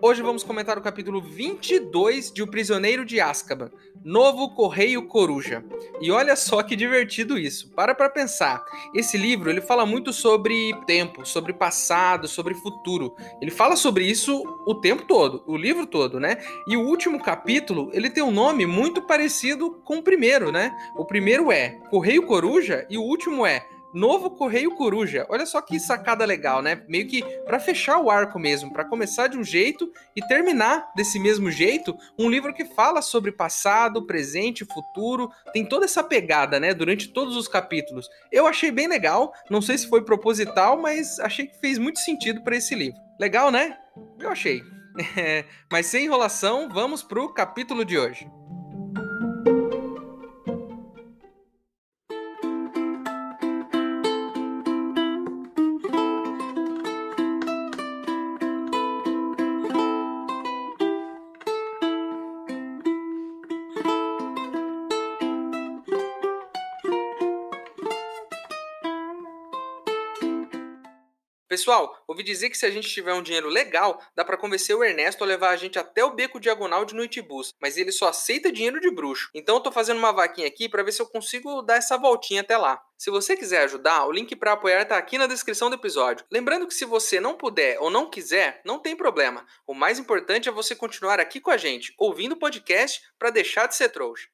Hoje vamos comentar o capítulo 22 de O Prisioneiro de Azkaban, Novo Correio Coruja. E olha só que divertido isso. Para para pensar. Esse livro, ele fala muito sobre tempo, sobre passado, sobre futuro. Ele fala sobre isso o tempo todo, o livro todo, né? E o último capítulo, ele tem um nome muito parecido com o primeiro, né? O primeiro é Correio Coruja e o último é Novo Correio Coruja. Olha só que sacada legal, né? Meio que para fechar o arco mesmo, para começar de um jeito e terminar desse mesmo jeito, um livro que fala sobre passado, presente, futuro, tem toda essa pegada, né, durante todos os capítulos. Eu achei bem legal, não sei se foi proposital, mas achei que fez muito sentido para esse livro. Legal, né? Eu achei. mas sem enrolação, vamos pro capítulo de hoje. Pessoal, ouvi dizer que se a gente tiver um dinheiro legal, dá para convencer o Ernesto a levar a gente até o beco diagonal de Noitebus, mas ele só aceita dinheiro de bruxo. Então eu tô fazendo uma vaquinha aqui para ver se eu consigo dar essa voltinha até lá. Se você quiser ajudar, o link para apoiar tá aqui na descrição do episódio. Lembrando que se você não puder ou não quiser, não tem problema. O mais importante é você continuar aqui com a gente, ouvindo o podcast para deixar de ser trouxa.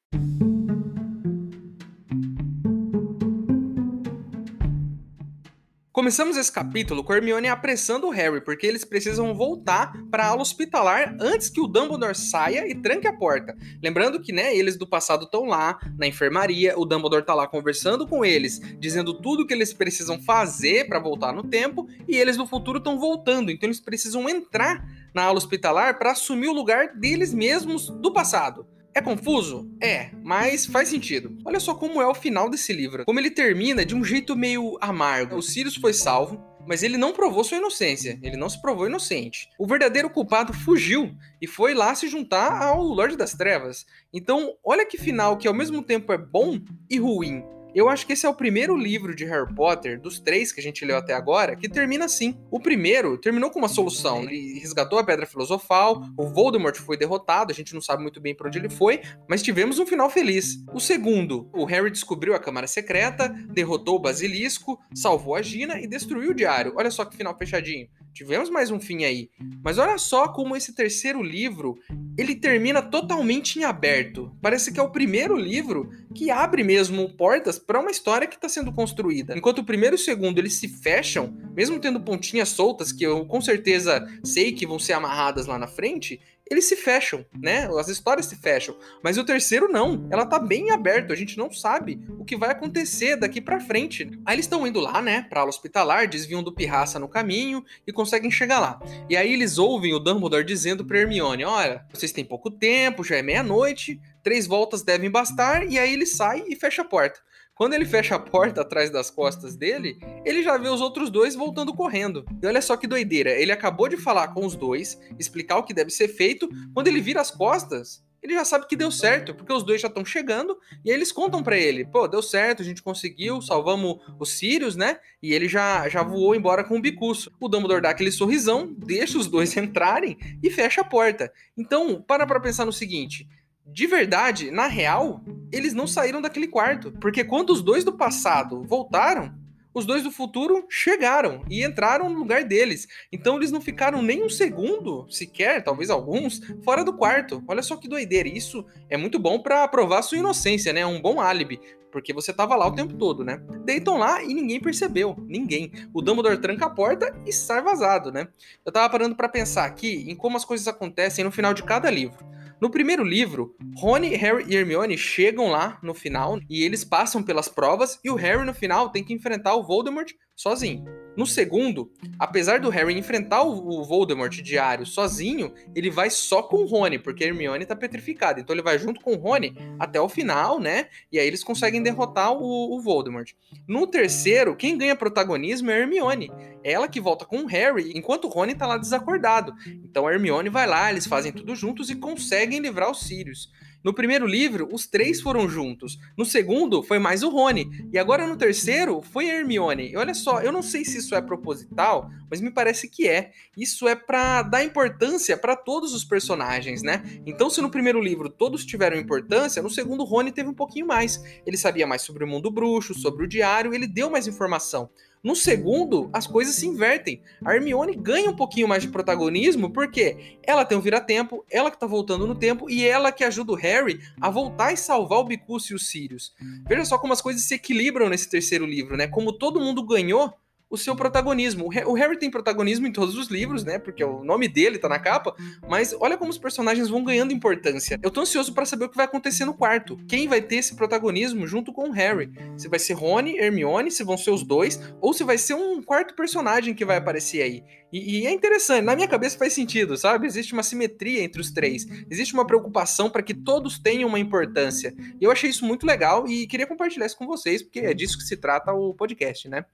Começamos esse capítulo com Hermione apressando o Harry, porque eles precisam voltar para a aula hospitalar antes que o Dumbledore saia e tranque a porta. Lembrando que, né, eles do passado estão lá na enfermaria, o Dumbledore tá lá conversando com eles, dizendo tudo que eles precisam fazer para voltar no tempo, e eles do futuro estão voltando, então eles precisam entrar na aula hospitalar para assumir o lugar deles mesmos do passado. É confuso? É, mas faz sentido. Olha só como é o final desse livro. Como ele termina de um jeito meio amargo. O Sirius foi salvo, mas ele não provou sua inocência. Ele não se provou inocente. O verdadeiro culpado fugiu e foi lá se juntar ao Lorde das Trevas. Então, olha que final que ao mesmo tempo é bom e ruim. Eu acho que esse é o primeiro livro de Harry Potter, dos três que a gente leu até agora, que termina assim. O primeiro terminou com uma solução. Ele resgatou a Pedra Filosofal, o Voldemort foi derrotado, a gente não sabe muito bem para onde ele foi, mas tivemos um final feliz. O segundo, o Harry descobriu a Câmara Secreta, derrotou o Basilisco, salvou a Gina e destruiu o Diário. Olha só que final fechadinho. Tivemos mais um fim aí. Mas olha só como esse terceiro livro, ele termina totalmente em aberto. Parece que é o primeiro livro que abre mesmo portas para uma história que está sendo construída. Enquanto o primeiro e o segundo eles se fecham, mesmo tendo pontinhas soltas que eu com certeza sei que vão ser amarradas lá na frente, eles se fecham, né? As histórias se fecham. Mas o terceiro não. Ela tá bem aberto. A gente não sabe o que vai acontecer daqui para frente. Aí eles estão indo lá, né, pra aula hospitalar, desviam do pirraça no caminho e conseguem chegar lá. E aí eles ouvem o Dumbledore dizendo pra Hermione: Olha, vocês têm pouco tempo, já é meia-noite, três voltas devem bastar. E aí ele sai e fecha a porta. Quando ele fecha a porta atrás das costas dele, ele já vê os outros dois voltando correndo. E olha só que doideira, ele acabou de falar com os dois, explicar o que deve ser feito, quando ele vira as costas, ele já sabe que deu certo, porque os dois já estão chegando e eles contam para ele: pô, deu certo, a gente conseguiu, salvamos os Sirius, né? E ele já, já voou embora com o bicuço. O Dumbledore dá aquele sorrisão, deixa os dois entrarem e fecha a porta. Então, para pra pensar no seguinte: de verdade, na real, eles não saíram daquele quarto. Porque quando os dois do passado voltaram, os dois do futuro chegaram e entraram no lugar deles. Então eles não ficaram nem um segundo, sequer, talvez alguns, fora do quarto. Olha só que doideira. Isso é muito bom para provar sua inocência, né? É um bom álibi. Porque você tava lá o tempo todo, né? Deitam lá e ninguém percebeu. Ninguém. O Dumbledore tranca a porta e sai vazado, né? Eu tava parando para pensar aqui em como as coisas acontecem no final de cada livro. No primeiro livro, Rony, Harry e Hermione chegam lá no final e eles passam pelas provas e o Harry no final tem que enfrentar o Voldemort sozinho. No segundo, apesar do Harry enfrentar o Voldemort diário sozinho, ele vai só com o Rony, porque a Hermione tá petrificada. Então ele vai junto com o Rony até o final, né? E aí eles conseguem derrotar o, o Voldemort. No terceiro, quem ganha protagonismo é a Hermione. É ela que volta com o Harry, enquanto o Rony tá lá desacordado. Então a Hermione vai lá, eles fazem tudo juntos e conseguem livrar os Sirius. No primeiro livro, os três foram juntos. No segundo, foi mais o Rony. E agora no terceiro, foi a Hermione. E olha só, eu não sei se isso é proposital, mas me parece que é. Isso é para dar importância para todos os personagens, né? Então, se no primeiro livro todos tiveram importância, no segundo Rony teve um pouquinho mais. Ele sabia mais sobre o mundo bruxo, sobre o diário, ele deu mais informação. No segundo, as coisas se invertem. A Hermione ganha um pouquinho mais de protagonismo porque ela tem um vira-tempo, ela que tá voltando no tempo e ela que ajuda o Harry a voltar e salvar o Bicus e os Sirius. Veja só como as coisas se equilibram nesse terceiro livro, né? Como todo mundo ganhou o seu protagonismo. O Harry tem protagonismo em todos os livros, né? Porque o nome dele tá na capa, mas olha como os personagens vão ganhando importância. Eu tô ansioso para saber o que vai acontecer no quarto. Quem vai ter esse protagonismo junto com o Harry? Se vai ser Rony, Hermione, se vão ser os dois, ou se vai ser um quarto personagem que vai aparecer aí. E, e é interessante, na minha cabeça faz sentido, sabe? Existe uma simetria entre os três. Existe uma preocupação para que todos tenham uma importância. E eu achei isso muito legal e queria compartilhar isso com vocês, porque é disso que se trata o podcast, né?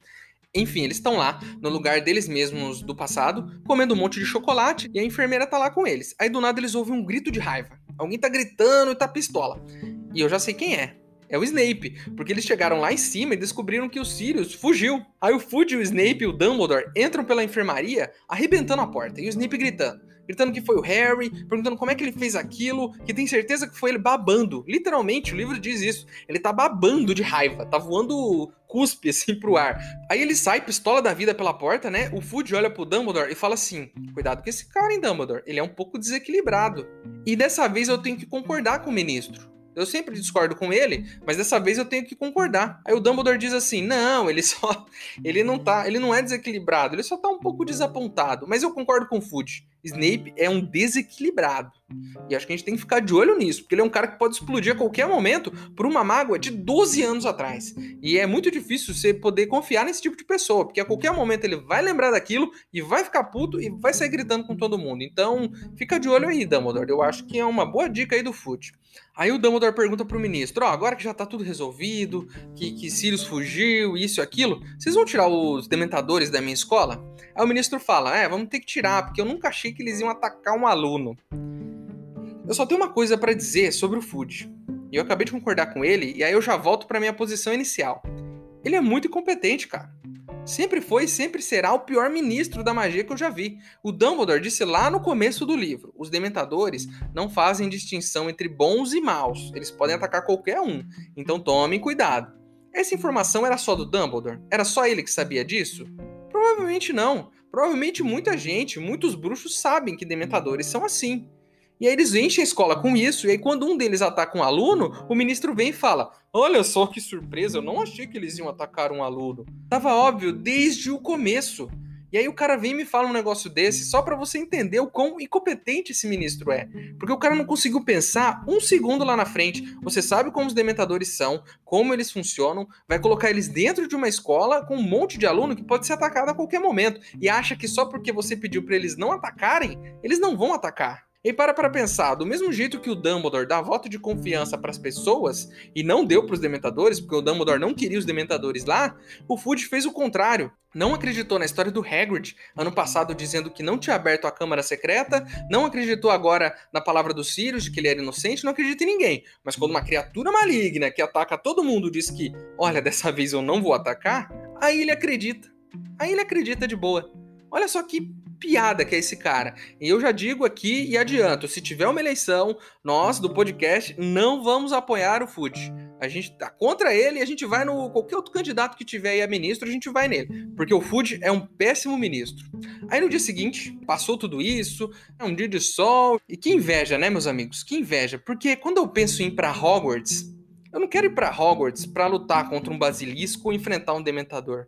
Enfim, eles estão lá, no lugar deles mesmos do passado, comendo um monte de chocolate, e a enfermeira tá lá com eles. Aí do nada eles ouvem um grito de raiva. Alguém tá gritando e tá pistola. E eu já sei quem é. É o Snape, porque eles chegaram lá em cima e descobriram que o Sirius fugiu. Aí o Fudge, o Snape e o Dumbledore entram pela enfermaria, arrebentando a porta, e o Snape gritando gritando que foi o Harry, perguntando como é que ele fez aquilo, que tem certeza que foi ele babando. Literalmente, o livro diz isso. Ele tá babando de raiva, tá voando cuspe assim pro ar. Aí ele sai, pistola da vida pela porta, né? O Fudge olha pro Dumbledore e fala assim: Cuidado com esse cara, hein, Dumbledore? Ele é um pouco desequilibrado. E dessa vez eu tenho que concordar com o ministro. Eu sempre discordo com ele, mas dessa vez eu tenho que concordar. Aí o Dumbledore diz assim: "Não, ele só ele não tá, ele não é desequilibrado, ele só tá um pouco desapontado". Mas eu concordo com o Fudge. Snape é um desequilibrado. E acho que a gente tem que ficar de olho nisso, porque ele é um cara que pode explodir a qualquer momento por uma mágoa de 12 anos atrás. E é muito difícil você poder confiar nesse tipo de pessoa, porque a qualquer momento ele vai lembrar daquilo e vai ficar puto e vai sair gritando com todo mundo. Então, fica de olho aí, Dumbledore. Eu acho que é uma boa dica aí do Fute. Aí o Dumbledore pergunta pro ministro: Ó, oh, agora que já tá tudo resolvido, que, que Sirius fugiu, isso e aquilo, vocês vão tirar os dementadores da minha escola? Aí o ministro fala: É, vamos ter que tirar, porque eu nunca achei que eles iam atacar um aluno. Eu só tenho uma coisa para dizer sobre o Food. E eu acabei de concordar com ele, e aí eu já volto para minha posição inicial. Ele é muito incompetente, cara. Sempre foi e sempre será o pior ministro da magia que eu já vi. O Dumbledore disse lá no começo do livro: os dementadores não fazem distinção entre bons e maus. Eles podem atacar qualquer um. Então tomem cuidado. Essa informação era só do Dumbledore? Era só ele que sabia disso? Provavelmente não. Provavelmente muita gente, muitos bruxos sabem que dementadores são assim. E aí eles enchem a escola com isso, e aí quando um deles ataca um aluno, o ministro vem e fala: Olha só que surpresa, eu não achei que eles iam atacar um aluno. Tava óbvio desde o começo. E aí o cara vem e me fala um negócio desse só para você entender o quão incompetente esse ministro é. Porque o cara não conseguiu pensar um segundo lá na frente. Você sabe como os dementadores são, como eles funcionam, vai colocar eles dentro de uma escola com um monte de aluno que pode ser atacado a qualquer momento. E acha que só porque você pediu para eles não atacarem, eles não vão atacar. E para para pensar, do mesmo jeito que o Dumbledore dá voto de confiança para as pessoas e não deu para os dementadores, porque o Dumbledore não queria os dementadores lá, o Fudge fez o contrário. Não acreditou na história do Hagrid ano passado dizendo que não tinha aberto a câmara secreta, não acreditou agora na palavra do Sirius de que ele era inocente, não acredita em ninguém. Mas quando uma criatura maligna que ataca todo mundo diz que, olha, dessa vez eu não vou atacar, aí ele acredita. Aí ele acredita de boa. Olha só que piada que é esse cara. E eu já digo aqui e adianto: se tiver uma eleição, nós do podcast não vamos apoiar o Fute. A gente tá contra ele e a gente vai no. Qualquer outro candidato que tiver aí a ministro, a gente vai nele. Porque o Fute é um péssimo ministro. Aí no dia seguinte, passou tudo isso, é um dia de sol. E que inveja, né, meus amigos? Que inveja. Porque quando eu penso em ir pra Hogwarts, eu não quero ir para Hogwarts para lutar contra um basilisco ou enfrentar um dementador.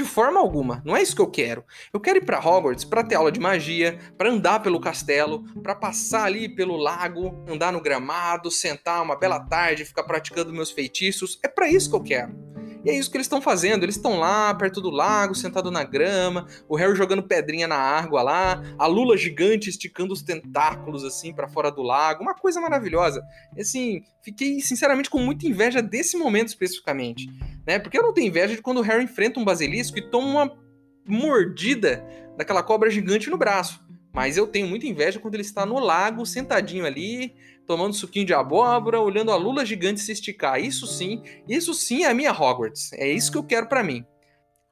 De forma alguma, não é isso que eu quero. Eu quero ir para Hogwarts para ter aula de magia, para andar pelo castelo, para passar ali pelo lago, andar no gramado, sentar uma bela tarde, ficar praticando meus feitiços. É para isso que eu quero. E é isso que eles estão fazendo. Eles estão lá, perto do lago, sentado na grama, o Harry jogando pedrinha na água lá, a Lula gigante esticando os tentáculos assim para fora do lago. Uma coisa maravilhosa. Assim, fiquei sinceramente com muita inveja desse momento especificamente, né? Porque eu não tenho inveja de quando o Harry enfrenta um basilisco e toma uma mordida daquela cobra gigante no braço. Mas eu tenho muita inveja quando ele está no lago, sentadinho ali, tomando suquinho de abóbora, olhando a lula gigante se esticar. Isso sim, isso sim é a minha Hogwarts. É isso que eu quero para mim.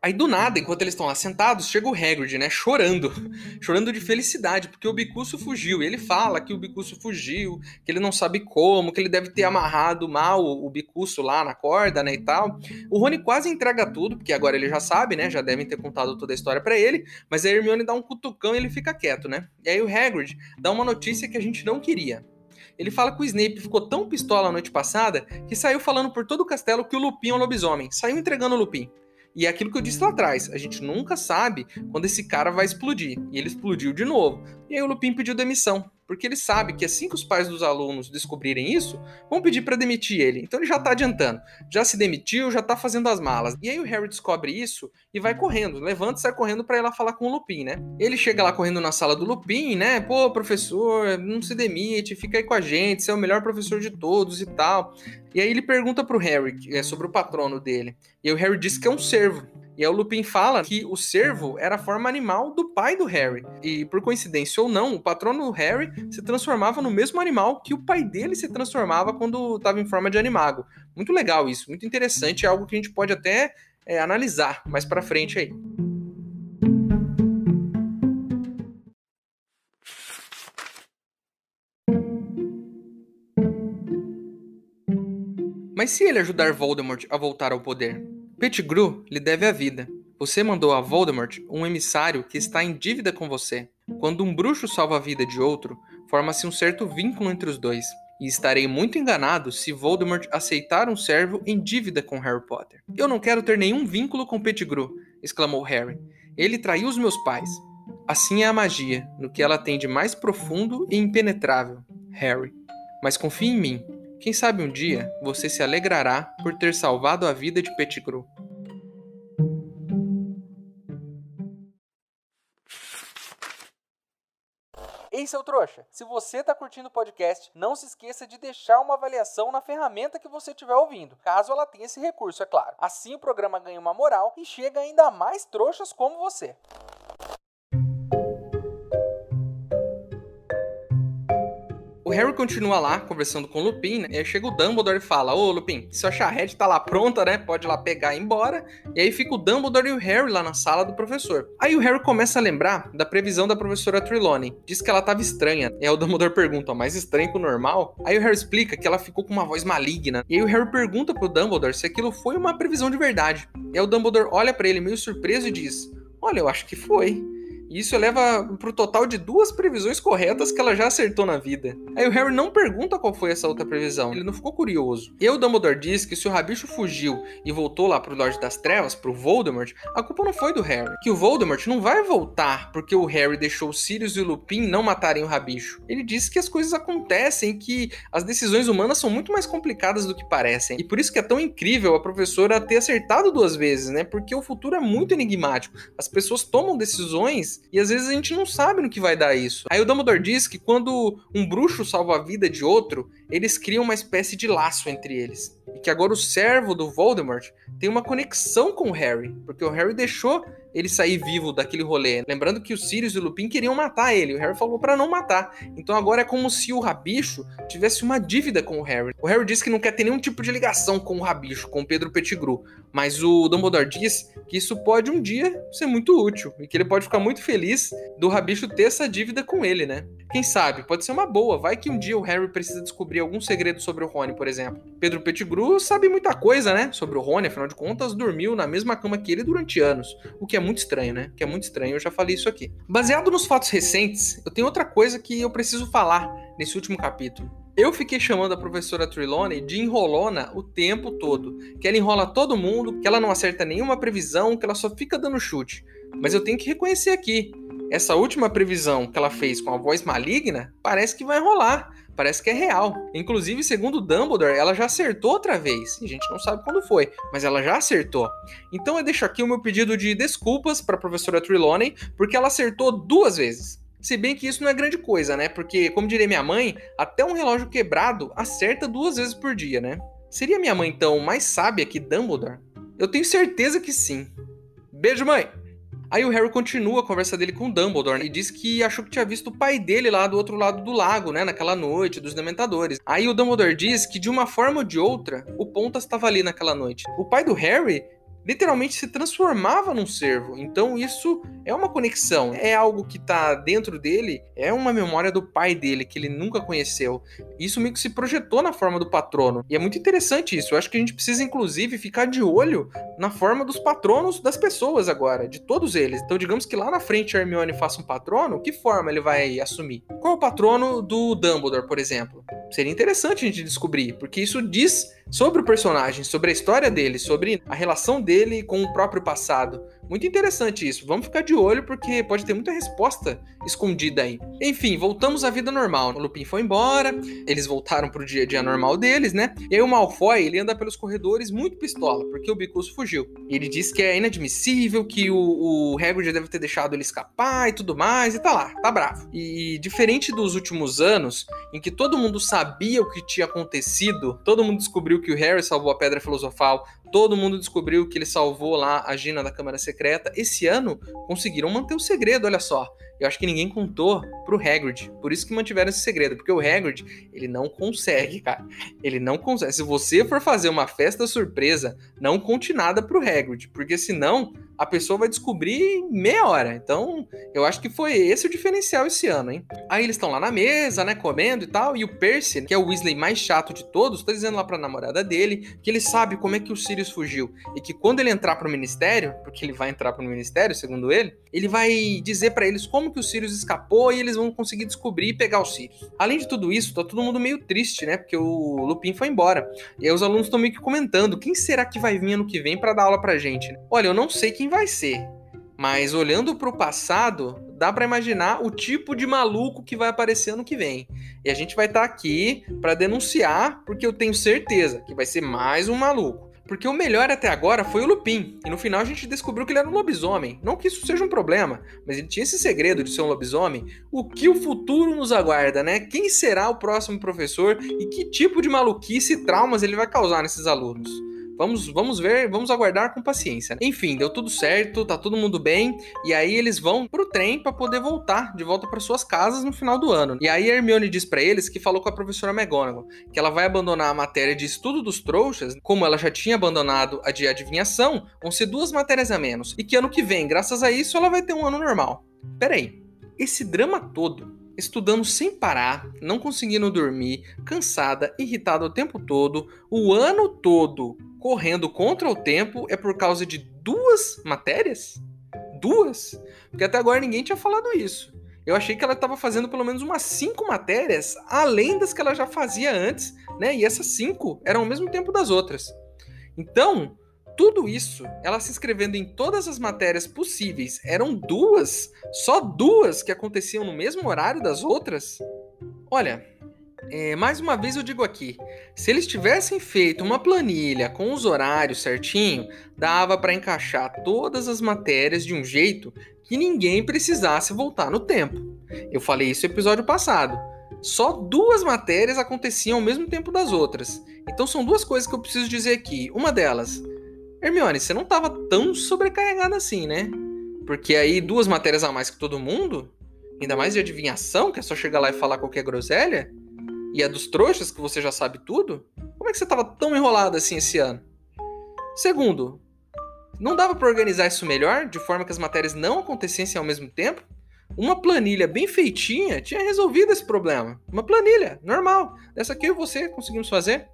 Aí do nada, enquanto eles estão lá sentados, chega o Hagrid, né, chorando, chorando de felicidade, porque o Bicuço fugiu. E ele fala que o Bicuço fugiu, que ele não sabe como, que ele deve ter amarrado mal o Bicuço lá na corda, né, e tal. O Rony quase entrega tudo, porque agora ele já sabe, né, já devem ter contado toda a história para ele, mas a Hermione dá um cutucão e ele fica quieto, né. E aí o Hagrid dá uma notícia que a gente não queria. Ele fala que o Snape ficou tão pistola a noite passada que saiu falando por todo o castelo que o Lupin é um lobisomem. Saiu entregando o Lupin. E é aquilo que eu disse lá atrás, a gente nunca sabe quando esse cara vai explodir. E ele explodiu de novo. E aí o Lupin pediu demissão porque ele sabe que assim que os pais dos alunos descobrirem isso, vão pedir para demitir ele. Então ele já tá adiantando. Já se demitiu, já tá fazendo as malas. E aí o Harry descobre isso e vai correndo, levanta e sai correndo para ir lá falar com o Lupin, né? Ele chega lá correndo na sala do Lupin, né? Pô, professor, não se demite, fica aí com a gente, você é o melhor professor de todos e tal. E aí ele pergunta pro Harry é sobre o patrono dele. E o Harry diz que é um servo. E aí o Lupin fala que o cervo era a forma animal do pai do Harry. E por coincidência ou não, o patrono do Harry se transformava no mesmo animal que o pai dele se transformava quando estava em forma de animago. Muito legal isso, muito interessante, é algo que a gente pode até é, analisar mais para frente aí. Mas se ele ajudar Voldemort a voltar ao poder? Pettigrew lhe deve a vida. Você mandou a Voldemort um emissário que está em dívida com você. Quando um bruxo salva a vida de outro, forma-se um certo vínculo entre os dois. E estarei muito enganado se Voldemort aceitar um servo em dívida com Harry Potter. Eu não quero ter nenhum vínculo com Pettigrew, exclamou Harry. Ele traiu os meus pais. Assim é a magia, no que ela tem de mais profundo e impenetrável, Harry. Mas confie em mim. Quem sabe um dia você se alegrará por ter salvado a vida de Pettigrew. Ei, seu trouxa! Se você está curtindo o podcast, não se esqueça de deixar uma avaliação na ferramenta que você estiver ouvindo, caso ela tenha esse recurso, é claro. Assim o programa ganha uma moral e chega ainda mais trouxas como você. Harry continua lá, conversando com o Lupin, né? E aí chega o Dumbledore e fala: Ô Lupin, se a charrete tá lá pronta, né? Pode ir lá pegar e ir embora. E aí fica o Dumbledore e o Harry lá na sala do professor. Aí o Harry começa a lembrar da previsão da professora Trelawney. Diz que ela tava estranha. E aí o Dumbledore pergunta: mais estranho que o normal? Aí o Harry explica que ela ficou com uma voz maligna. E aí o Harry pergunta pro Dumbledore se aquilo foi uma previsão de verdade. E aí o Dumbledore olha para ele meio surpreso e diz: Olha, eu acho que foi. E isso leva pro total de duas previsões corretas que ela já acertou na vida. Aí o Harry não pergunta qual foi essa outra previsão, ele não ficou curioso. E o Dumbledore diz que se o Rabicho fugiu e voltou lá pro Lorde das Trevas, pro Voldemort, a culpa não foi do Harry. Que o Voldemort não vai voltar porque o Harry deixou Sirius e o Lupin não matarem o Rabicho. Ele disse que as coisas acontecem, que as decisões humanas são muito mais complicadas do que parecem. E por isso que é tão incrível a professora ter acertado duas vezes, né? Porque o futuro é muito enigmático. As pessoas tomam decisões e às vezes a gente não sabe no que vai dar isso. Aí o Dumbledore diz que quando um bruxo salva a vida de outro, eles criam uma espécie de laço entre eles. E que agora o servo do Voldemort tem uma conexão com o Harry, porque o Harry deixou ele sair vivo daquele rolê. Lembrando que o Sirius e o Lupin queriam matar ele, o Harry falou para não matar. Então agora é como se o Rabicho tivesse uma dívida com o Harry. O Harry diz que não quer ter nenhum tipo de ligação com o Rabicho, com o Pedro Pettigrew, mas o Dumbledore diz que isso pode um dia ser muito útil e que ele pode ficar muito feliz do Rabicho ter essa dívida com ele, né? Quem sabe, pode ser uma boa. Vai que um dia o Harry precisa descobrir algum segredo sobre o Rony, por exemplo. Pedro Pettigrew sabe muita coisa, né? Sobre o Rony, afinal de contas, dormiu na mesma cama que ele durante anos. O que é muito estranho, né? O que é muito estranho, eu já falei isso aqui. Baseado nos fatos recentes, eu tenho outra coisa que eu preciso falar nesse último capítulo. Eu fiquei chamando a professora Trelawney de enrolona o tempo todo. Que ela enrola todo mundo, que ela não acerta nenhuma previsão, que ela só fica dando chute. Mas eu tenho que reconhecer aqui essa última previsão que ela fez com a voz maligna parece que vai rolar. Parece que é real. Inclusive, segundo Dumbledore, ela já acertou outra vez. A gente não sabe quando foi, mas ela já acertou. Então eu deixo aqui o meu pedido de desculpas para a professora Trelawney, porque ela acertou duas vezes. Se bem que isso não é grande coisa, né? Porque, como diria minha mãe, até um relógio quebrado acerta duas vezes por dia, né? Seria minha mãe, então, mais sábia que Dumbledore? Eu tenho certeza que sim. Beijo, mãe! Aí o Harry continua a conversa dele com o Dumbledore e diz que achou que tinha visto o pai dele lá do outro lado do lago, né, naquela noite dos Dementadores. Aí o Dumbledore diz que de uma forma ou de outra, o Pontas estava ali naquela noite. O pai do Harry literalmente se transformava num servo. Então isso é uma conexão, é algo que tá dentro dele, é uma memória do pai dele que ele nunca conheceu. Isso meio que se projetou na forma do patrono. E é muito interessante isso. Eu acho que a gente precisa inclusive ficar de olho na forma dos patronos das pessoas agora, de todos eles. Então digamos que lá na frente a Hermione faça um patrono, que forma ele vai assumir? Qual o patrono do Dumbledore, por exemplo? Seria interessante a gente descobrir, porque isso diz sobre o personagem, sobre a história dele, sobre a relação dele com o próprio passado. Muito interessante isso. Vamos ficar de olho porque pode ter muita resposta escondida aí. Enfim, voltamos à vida normal. O Lupin foi embora, eles voltaram pro dia a dia normal deles, né? E aí o Malfoy, ele anda pelos corredores muito pistola, porque o Bicuso fugiu. Ele diz que é inadmissível, que o, o Hagrid deve ter deixado ele escapar e tudo mais, e tá lá, tá bravo. E diferente dos últimos anos, em que todo mundo sabia o que tinha acontecido, todo mundo descobriu que o Harry salvou a Pedra Filosofal, todo mundo descobriu que ele salvou lá a Gina da Câmara Secreta. Esse ano conseguiram manter o segredo, olha só. Eu acho que ninguém contou pro Hagrid. Por isso que mantiveram esse segredo. Porque o Hagrid, ele não consegue, cara. Ele não consegue. Se você for fazer uma festa surpresa, não conte nada pro Hagrid. Porque senão a pessoa vai descobrir em meia hora. Então, eu acho que foi esse o diferencial esse ano, hein? Aí eles estão lá na mesa, né, comendo e tal, e o Percy, que é o Weasley mais chato de todos, tá dizendo lá pra namorada dele que ele sabe como é que o Sirius fugiu e que quando ele entrar pro ministério, porque ele vai entrar pro ministério, segundo ele, ele vai dizer para eles como que o Sirius escapou e eles vão conseguir descobrir e pegar o Sirius. Além de tudo isso, tá todo mundo meio triste, né? Porque o Lupin foi embora. E aí os alunos estão meio que comentando, quem será que vai vir ano que vem para dar aula pra gente? Olha, eu não sei quem vai ser. Mas olhando para o passado, dá para imaginar o tipo de maluco que vai aparecer ano que vem. E a gente vai estar tá aqui para denunciar, porque eu tenho certeza que vai ser mais um maluco. Porque o melhor até agora foi o Lupin. E no final a gente descobriu que ele era um lobisomem. Não que isso seja um problema, mas ele tinha esse segredo de ser um lobisomem. O que o futuro nos aguarda, né? Quem será o próximo professor e que tipo de maluquice e traumas ele vai causar nesses alunos? Vamos, vamos ver, vamos aguardar com paciência. Enfim, deu tudo certo, tá todo mundo bem, e aí eles vão pro trem para poder voltar de volta para suas casas no final do ano. E aí Hermione diz para eles que falou com a professora McGonagall que ela vai abandonar a matéria de estudo dos trouxas, como ela já tinha abandonado a de adivinhação, vão ser duas matérias a menos, e que ano que vem, graças a isso, ela vai ter um ano normal. Peraí, esse drama todo estudando sem parar, não conseguindo dormir, cansada, irritada o tempo todo, o ano todo correndo contra o tempo é por causa de duas matérias? Duas? Porque até agora ninguém tinha falado isso. Eu achei que ela estava fazendo pelo menos umas cinco matérias, além das que ela já fazia antes, né? E essas cinco eram ao mesmo tempo das outras. Então, tudo isso, ela se inscrevendo em todas as matérias possíveis, eram duas, só duas que aconteciam no mesmo horário das outras? Olha, é, mais uma vez eu digo aqui, se eles tivessem feito uma planilha com os horários certinho, dava para encaixar todas as matérias de um jeito que ninguém precisasse voltar no tempo. Eu falei isso no episódio passado. Só duas matérias aconteciam ao mesmo tempo das outras. Então são duas coisas que eu preciso dizer aqui. Uma delas, Hermione, você não estava tão sobrecarregada assim, né? Porque aí duas matérias a mais que todo mundo, ainda mais de adivinhação, que é só chegar lá e falar qualquer groselha e é dos trouxas que você já sabe tudo, como é que você estava tão enrolado assim esse ano? Segundo, não dava para organizar isso melhor, de forma que as matérias não acontecessem ao mesmo tempo? Uma planilha bem feitinha tinha resolvido esse problema. Uma planilha, normal. Dessa aqui eu e você conseguimos fazer.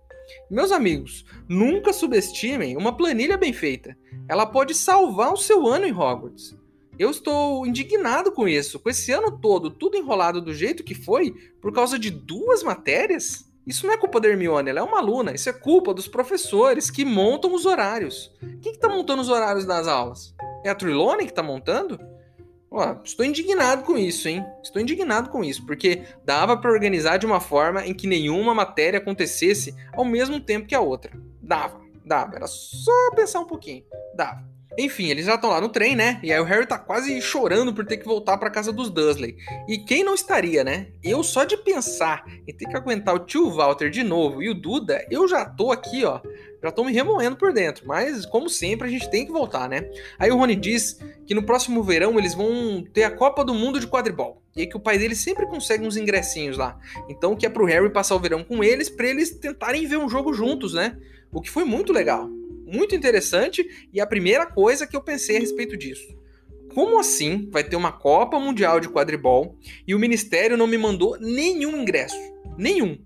Meus amigos, nunca subestimem uma planilha bem feita. Ela pode salvar o seu ano em Hogwarts. Eu estou indignado com isso, com esse ano todo, tudo enrolado do jeito que foi, por causa de duas matérias. Isso não é culpa da Hermione, ela é uma aluna. Isso é culpa dos professores que montam os horários. Quem que tá montando os horários das aulas? É a Trelawney que tá montando? Ó, estou indignado com isso, hein? Estou indignado com isso, porque dava para organizar de uma forma em que nenhuma matéria acontecesse ao mesmo tempo que a outra. Dava, dava. Era só pensar um pouquinho. Dava. Enfim, eles já estão lá no trem, né? E aí o Harry tá quase chorando por ter que voltar para casa dos Dursley. E quem não estaria, né? Eu só de pensar em ter que aguentar o tio Walter de novo e o Duda, eu já tô aqui, ó. Já tô me remoendo por dentro. Mas, como sempre, a gente tem que voltar, né? Aí o Rony diz que no próximo verão eles vão ter a Copa do Mundo de quadribol. E aí que o pai dele sempre consegue uns ingressinhos lá. Então que é pro Harry passar o verão com eles para eles tentarem ver um jogo juntos, né? O que foi muito legal muito interessante e a primeira coisa que eu pensei a respeito disso. Como assim vai ter uma Copa Mundial de Quadribol e o Ministério não me mandou nenhum ingresso? Nenhum.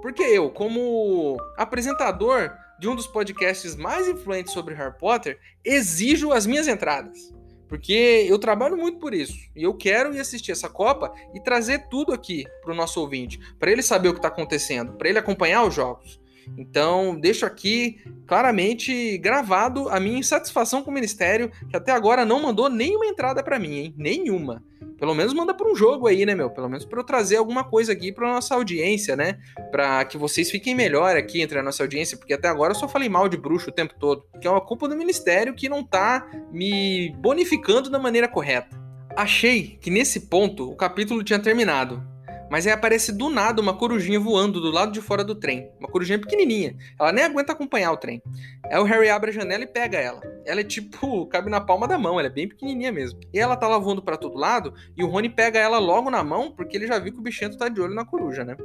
Porque eu, como apresentador de um dos podcasts mais influentes sobre Harry Potter, exijo as minhas entradas. Porque eu trabalho muito por isso. E eu quero ir assistir essa Copa e trazer tudo aqui para o nosso ouvinte. Para ele saber o que está acontecendo, para ele acompanhar os jogos. Então, deixo aqui claramente gravado a minha insatisfação com o Ministério, que até agora não mandou nenhuma entrada para mim, hein? Nenhuma. Pelo menos manda para um jogo aí, né, meu? Pelo menos para eu trazer alguma coisa aqui para nossa audiência, né? Para que vocês fiquem melhor aqui entre a nossa audiência, porque até agora eu só falei mal de bruxo o tempo todo, que é uma culpa do Ministério que não tá me bonificando da maneira correta. Achei que nesse ponto o capítulo tinha terminado, mas aí aparece do nada uma corujinha voando do lado de fora do trem. Uma corujinha pequenininha. Ela nem aguenta acompanhar o trem. Aí o Harry abre a janela e pega ela. Ela é tipo, cabe na palma da mão, ela é bem pequenininha mesmo. E ela tá lá voando para todo lado e o Rony pega ela logo na mão porque ele já viu que o bichento tá de olho na coruja, né?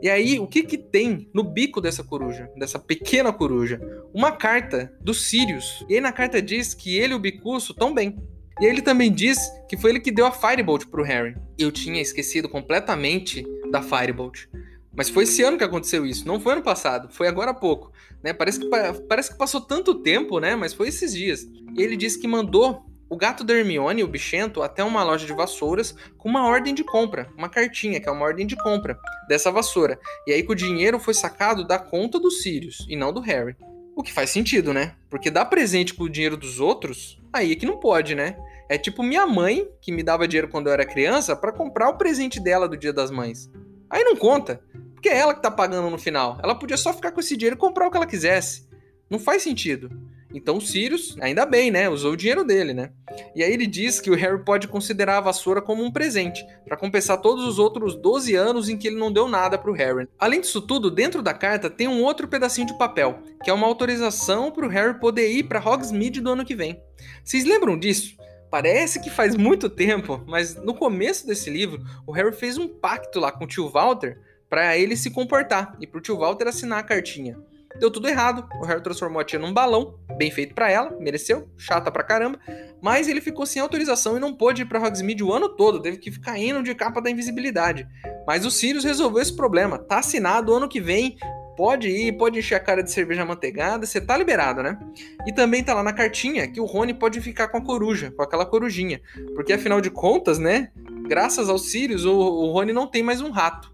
E aí, o que que tem no bico dessa coruja, dessa pequena coruja? Uma carta do Sirius. E aí na carta diz que ele e o Bicuço estão bem. E ele também diz que foi ele que deu a Firebolt pro Harry. Eu tinha esquecido completamente da Firebolt. Mas foi esse ano que aconteceu isso, não foi ano passado, foi agora há pouco. Né? Parece, que, parece que passou tanto tempo, né? Mas foi esses dias. E ele disse que mandou o gato da Hermione, o bichento, até uma loja de vassouras com uma ordem de compra, uma cartinha, que é uma ordem de compra dessa vassoura. E aí que o dinheiro foi sacado da conta do Sirius e não do Harry. O que faz sentido, né? Porque dar presente com o dinheiro dos outros, aí é que não pode, né? É tipo minha mãe, que me dava dinheiro quando eu era criança, para comprar o presente dela do Dia das Mães. Aí não conta, porque é ela que tá pagando no final. Ela podia só ficar com esse dinheiro e comprar o que ela quisesse. Não faz sentido. Então o Sirius, ainda bem, né? Usou o dinheiro dele, né? E aí ele diz que o Harry pode considerar a vassoura como um presente, para compensar todos os outros 12 anos em que ele não deu nada pro Harry. Além disso tudo, dentro da carta tem um outro pedacinho de papel, que é uma autorização pro Harry poder ir para Hogsmeade do ano que vem. Vocês lembram disso? Parece que faz muito tempo, mas no começo desse livro, o Harry fez um pacto lá com o tio Walter para ele se comportar e pro tio Walter assinar a cartinha. Deu tudo errado. O Harry transformou a tia num balão, bem feito para ela, mereceu, chata pra caramba. Mas ele ficou sem autorização e não pôde ir pra Hogsmeade o ano todo, teve que ficar indo de capa da invisibilidade. Mas o Sirius resolveu esse problema. Tá assinado ano que vem, pode ir, pode encher a cara de cerveja manteigada, você tá liberado, né? E também tá lá na cartinha que o Rony pode ficar com a coruja, com aquela corujinha. Porque afinal de contas, né? Graças aos Sirius, o, o Rony não tem mais um rato.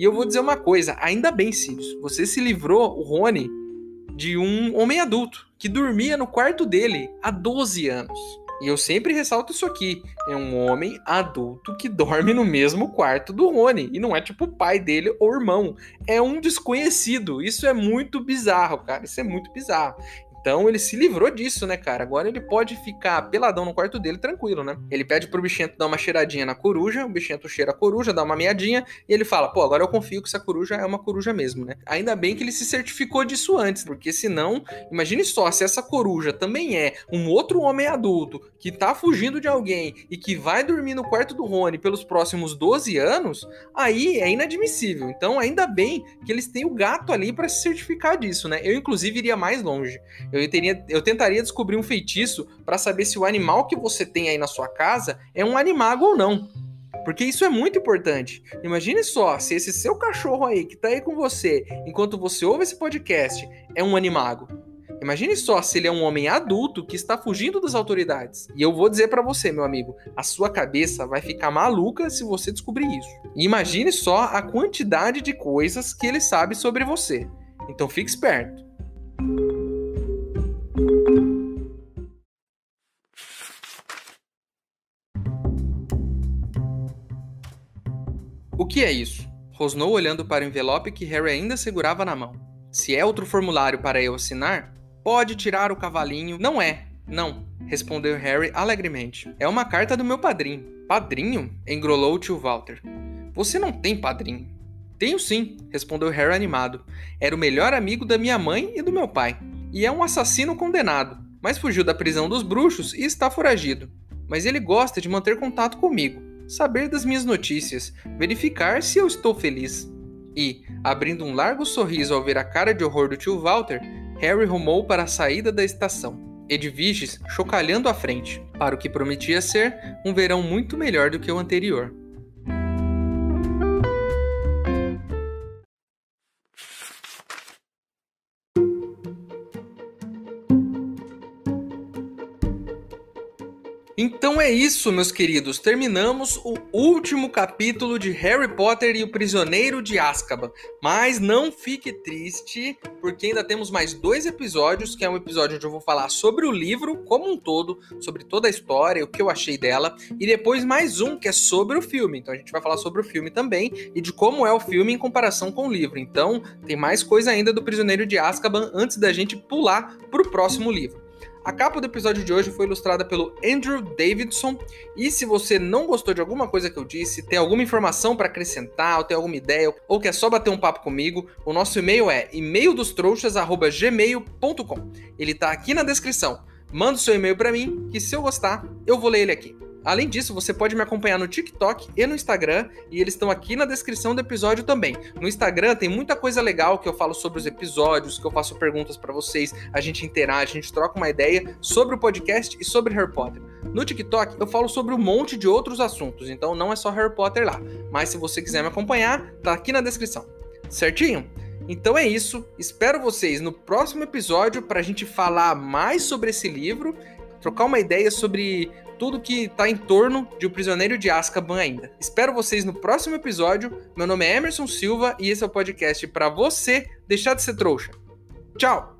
E eu vou dizer uma coisa, ainda bem, Sirius, você se livrou, o Rony, de um homem adulto que dormia no quarto dele há 12 anos. E eu sempre ressalto isso aqui. É um homem adulto que dorme no mesmo quarto do Rony. E não é tipo o pai dele ou irmão. É um desconhecido. Isso é muito bizarro, cara. Isso é muito bizarro. Então ele se livrou disso, né, cara? Agora ele pode ficar peladão no quarto dele tranquilo, né? Ele pede pro bichento dar uma cheiradinha na coruja, o bichento cheira a coruja, dá uma meadinha e ele fala: pô, agora eu confio que essa coruja é uma coruja mesmo, né? Ainda bem que ele se certificou disso antes, porque senão, imagine só, se essa coruja também é um outro homem adulto que tá fugindo de alguém e que vai dormir no quarto do Rony pelos próximos 12 anos, aí é inadmissível. Então, ainda bem que eles têm o gato ali para se certificar disso, né? Eu, inclusive, iria mais longe. Eu, teria, eu tentaria descobrir um feitiço para saber se o animal que você tem aí na sua casa é um animago ou não. Porque isso é muito importante. Imagine só, se esse seu cachorro aí que tá aí com você, enquanto você ouve esse podcast, é um animago. Imagine só se ele é um homem adulto que está fugindo das autoridades. E eu vou dizer para você, meu amigo, a sua cabeça vai ficar maluca se você descobrir isso. E imagine só a quantidade de coisas que ele sabe sobre você. Então fique esperto. Que é isso? Rosnou olhando para o envelope que Harry ainda segurava na mão. Se é outro formulário para eu assinar, pode tirar o cavalinho. Não é, não, respondeu Harry alegremente. É uma carta do meu padrinho. Padrinho? engrolou o tio Walter. Você não tem padrinho. Tenho sim, respondeu Harry animado. Era o melhor amigo da minha mãe e do meu pai. E é um assassino condenado, mas fugiu da prisão dos bruxos e está foragido. Mas ele gosta de manter contato comigo, saber das minhas notícias, verificar se eu estou feliz. E, abrindo um largo sorriso ao ver a cara de horror do tio Walter, Harry rumou para a saída da estação. Edviges chocalhando à frente, para o que prometia ser um verão muito melhor do que o anterior. Então é isso, meus queridos. Terminamos o último capítulo de Harry Potter e o Prisioneiro de Azkaban. Mas não fique triste, porque ainda temos mais dois episódios, que é um episódio onde eu vou falar sobre o livro como um todo, sobre toda a história, o que eu achei dela, e depois mais um que é sobre o filme. Então a gente vai falar sobre o filme também e de como é o filme em comparação com o livro. Então tem mais coisa ainda do Prisioneiro de Azkaban antes da gente pular para o próximo livro. A capa do episódio de hoje foi ilustrada pelo Andrew Davidson. E se você não gostou de alguma coisa que eu disse, tem alguma informação para acrescentar, ou tem alguma ideia, ou quer só bater um papo comigo, o nosso e-mail é e-maildostrouxas@gmail.com. Ele está aqui na descrição. Manda o seu e-mail para mim, que se eu gostar, eu vou ler ele aqui. Além disso, você pode me acompanhar no TikTok e no Instagram, e eles estão aqui na descrição do episódio também. No Instagram tem muita coisa legal que eu falo sobre os episódios, que eu faço perguntas para vocês, a gente interage, a gente troca uma ideia sobre o podcast e sobre Harry Potter. No TikTok eu falo sobre um monte de outros assuntos, então não é só Harry Potter lá. Mas se você quiser me acompanhar, tá aqui na descrição. Certinho? Então é isso. Espero vocês no próximo episódio para a gente falar mais sobre esse livro, trocar uma ideia sobre tudo que tá em torno de O Prisioneiro de Azkaban ainda. Espero vocês no próximo episódio. Meu nome é Emerson Silva e esse é o podcast para você deixar de ser trouxa. Tchau!